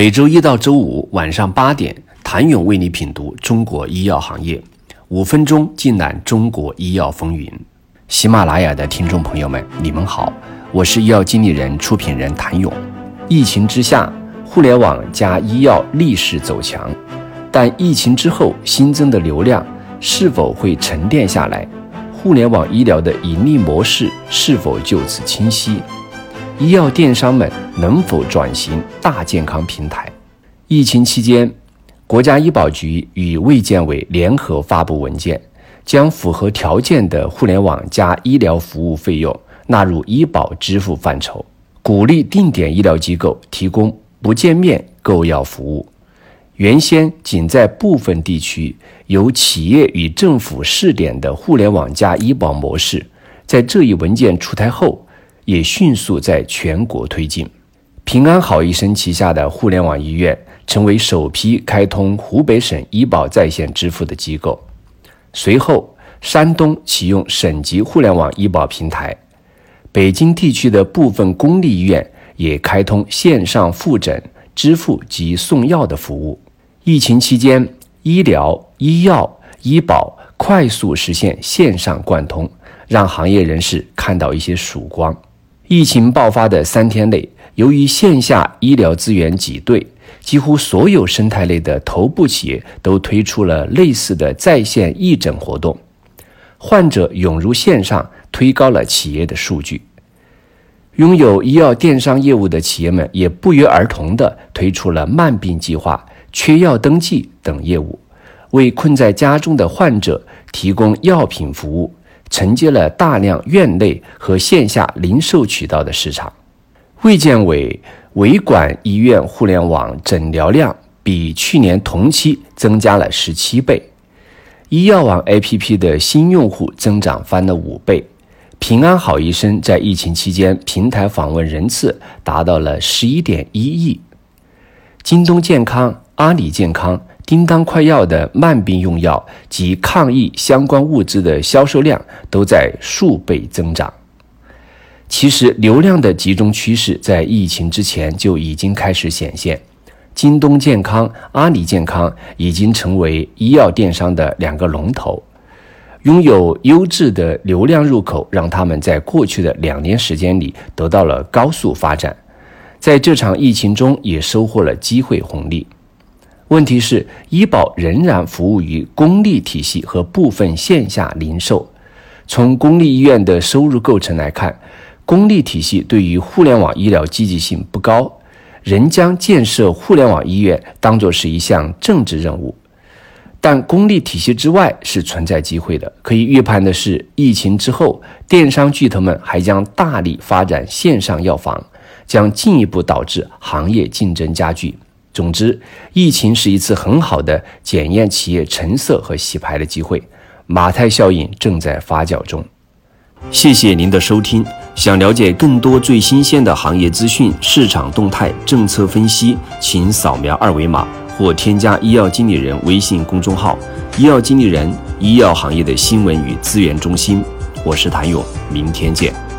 每周一到周五晚上八点，谭勇为你品读中国医药行业，五分钟尽览中国医药风云。喜马拉雅的听众朋友们，你们好，我是医药经理人、出品人谭勇。疫情之下，互联网加医药逆势走强，但疫情之后新增的流量是否会沉淀下来？互联网医疗的盈利模式是否就此清晰？医药电商们能否转型大健康平台？疫情期间，国家医保局与卫健委联合发布文件，将符合条件的互联网加医疗服务费用纳入医保支付范畴，鼓励定点医疗机构提供不见面购药服务。原先仅在部分地区由企业与政府试点的互联网加医保模式，在这一文件出台后，也迅速在全国推进。平安好医生旗下的互联网医院成为首批开通湖北省医保在线支付的机构。随后，山东启用省级互联网医保平台，北京地区的部分公立医院也开通线上复诊、支付及送药的服务。疫情期间，医疗、医药、医保快速实现线上贯通，让行业人士看到一些曙光。疫情爆发的三天内，由于线下医疗资源挤兑，几乎所有生态类的头部企业都推出了类似的在线义诊活动，患者涌入线上，推高了企业的数据。拥有医药电商业务的企业们也不约而同地推出了慢病计划。缺药登记等业务，为困在家中的患者提供药品服务，承接了大量院内和线下零售渠道的市场。卫健委委管医院互联网诊疗量比去年同期增加了十七倍，医药网 APP 的新用户增长翻了五倍，平安好医生在疫情期间平台访问人次达到了十一点一亿，京东健康。阿里健康、叮当快药的慢病用药及抗疫相关物资的销售量都在数倍增长。其实，流量的集中趋势在疫情之前就已经开始显现。京东健康、阿里健康已经成为医药电商的两个龙头，拥有优质的流量入口，让他们在过去的两年时间里得到了高速发展，在这场疫情中也收获了机会红利。问题是，医保仍然服务于公立体系和部分线下零售。从公立医院的收入构成来看，公立体系对于互联网医疗积极性不高，仍将建设互联网医院当作是一项政治任务。但公立体系之外是存在机会的。可以预判的是，疫情之后，电商巨头们还将大力发展线上药房，将进一步导致行业竞争加剧。总之，疫情是一次很好的检验企业成色和洗牌的机会，马太效应正在发酵中。谢谢您的收听。想了解更多最新鲜的行业资讯、市场动态、政策分析，请扫描二维码或添加医药经理人微信公众号“医药经理人”——医药行业的新闻与资源中心。我是谭勇，明天见。